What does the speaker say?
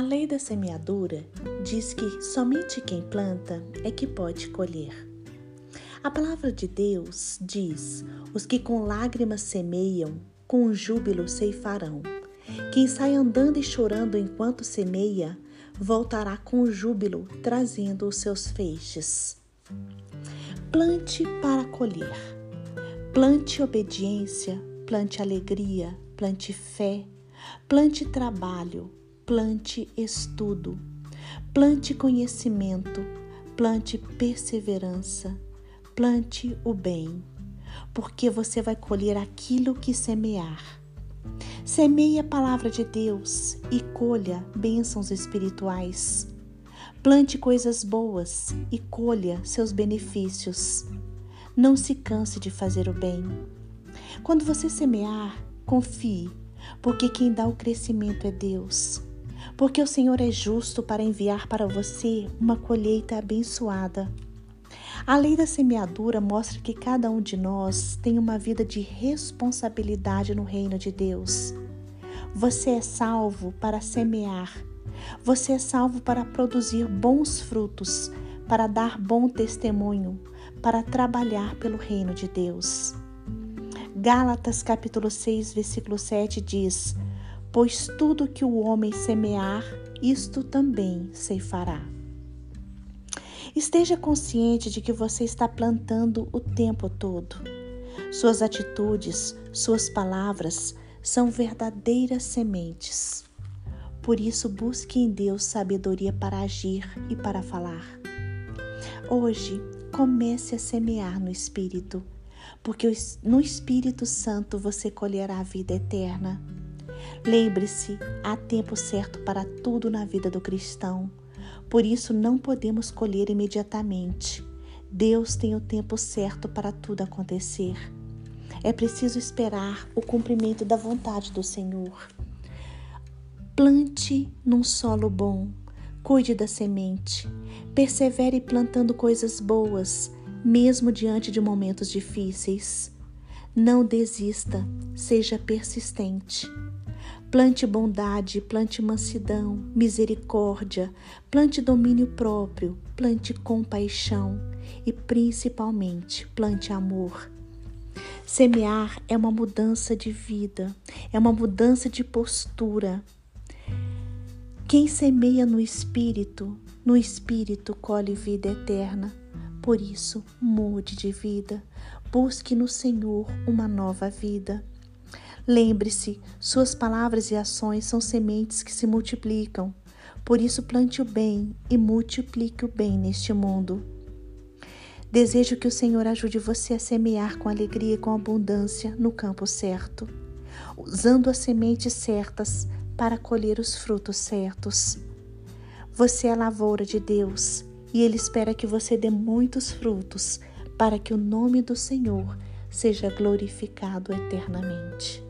lei da semeadura diz que somente quem planta é que pode colher. A palavra de Deus diz: os que com lágrimas semeiam, com júbilo ceifarão. Quem sai andando e chorando enquanto semeia, voltará com júbilo, trazendo os seus feixes. Plante para colher. Plante obediência, plante alegria, plante fé, plante trabalho, plante estudo, plante conhecimento, plante perseverança, plante o bem, porque você vai colher aquilo que semear. Semeie a palavra de Deus e colha bênçãos espirituais. Plante coisas boas e colha seus benefícios. Não se canse de fazer o bem. Quando você semear, confie, porque quem dá o crescimento é Deus. Porque o Senhor é justo para enviar para você uma colheita abençoada. A lei da semeadura mostra que cada um de nós tem uma vida de responsabilidade no reino de Deus. Você é salvo para semear. Você é salvo para produzir bons frutos, para dar bom testemunho, para trabalhar pelo reino de Deus. Gálatas capítulo 6, versículo 7 diz: Pois tudo que o homem semear, isto também ceifará. Esteja consciente de que você está plantando o tempo todo. Suas atitudes, suas palavras são verdadeiras sementes. Por isso, busque em Deus sabedoria para agir e para falar. Hoje, comece a semear no Espírito, porque no Espírito Santo você colherá a vida eterna. Lembre-se, há tempo certo para tudo na vida do cristão. Por isso não podemos colher imediatamente. Deus tem o tempo certo para tudo acontecer. É preciso esperar o cumprimento da vontade do Senhor. Plante num solo bom, cuide da semente, persevere plantando coisas boas, mesmo diante de momentos difíceis. Não desista, seja persistente. Plante bondade, plante mansidão, misericórdia, plante domínio próprio, plante compaixão e principalmente plante amor. Semear é uma mudança de vida, é uma mudança de postura. Quem semeia no espírito, no espírito colhe vida eterna. Por isso, mude de vida, busque no Senhor uma nova vida. Lembre-se, suas palavras e ações são sementes que se multiplicam. Por isso, plante o bem e multiplique o bem neste mundo. Desejo que o Senhor ajude você a semear com alegria e com abundância no campo certo, usando as sementes certas para colher os frutos certos. Você é a lavoura de Deus e Ele espera que você dê muitos frutos para que o nome do Senhor seja glorificado eternamente.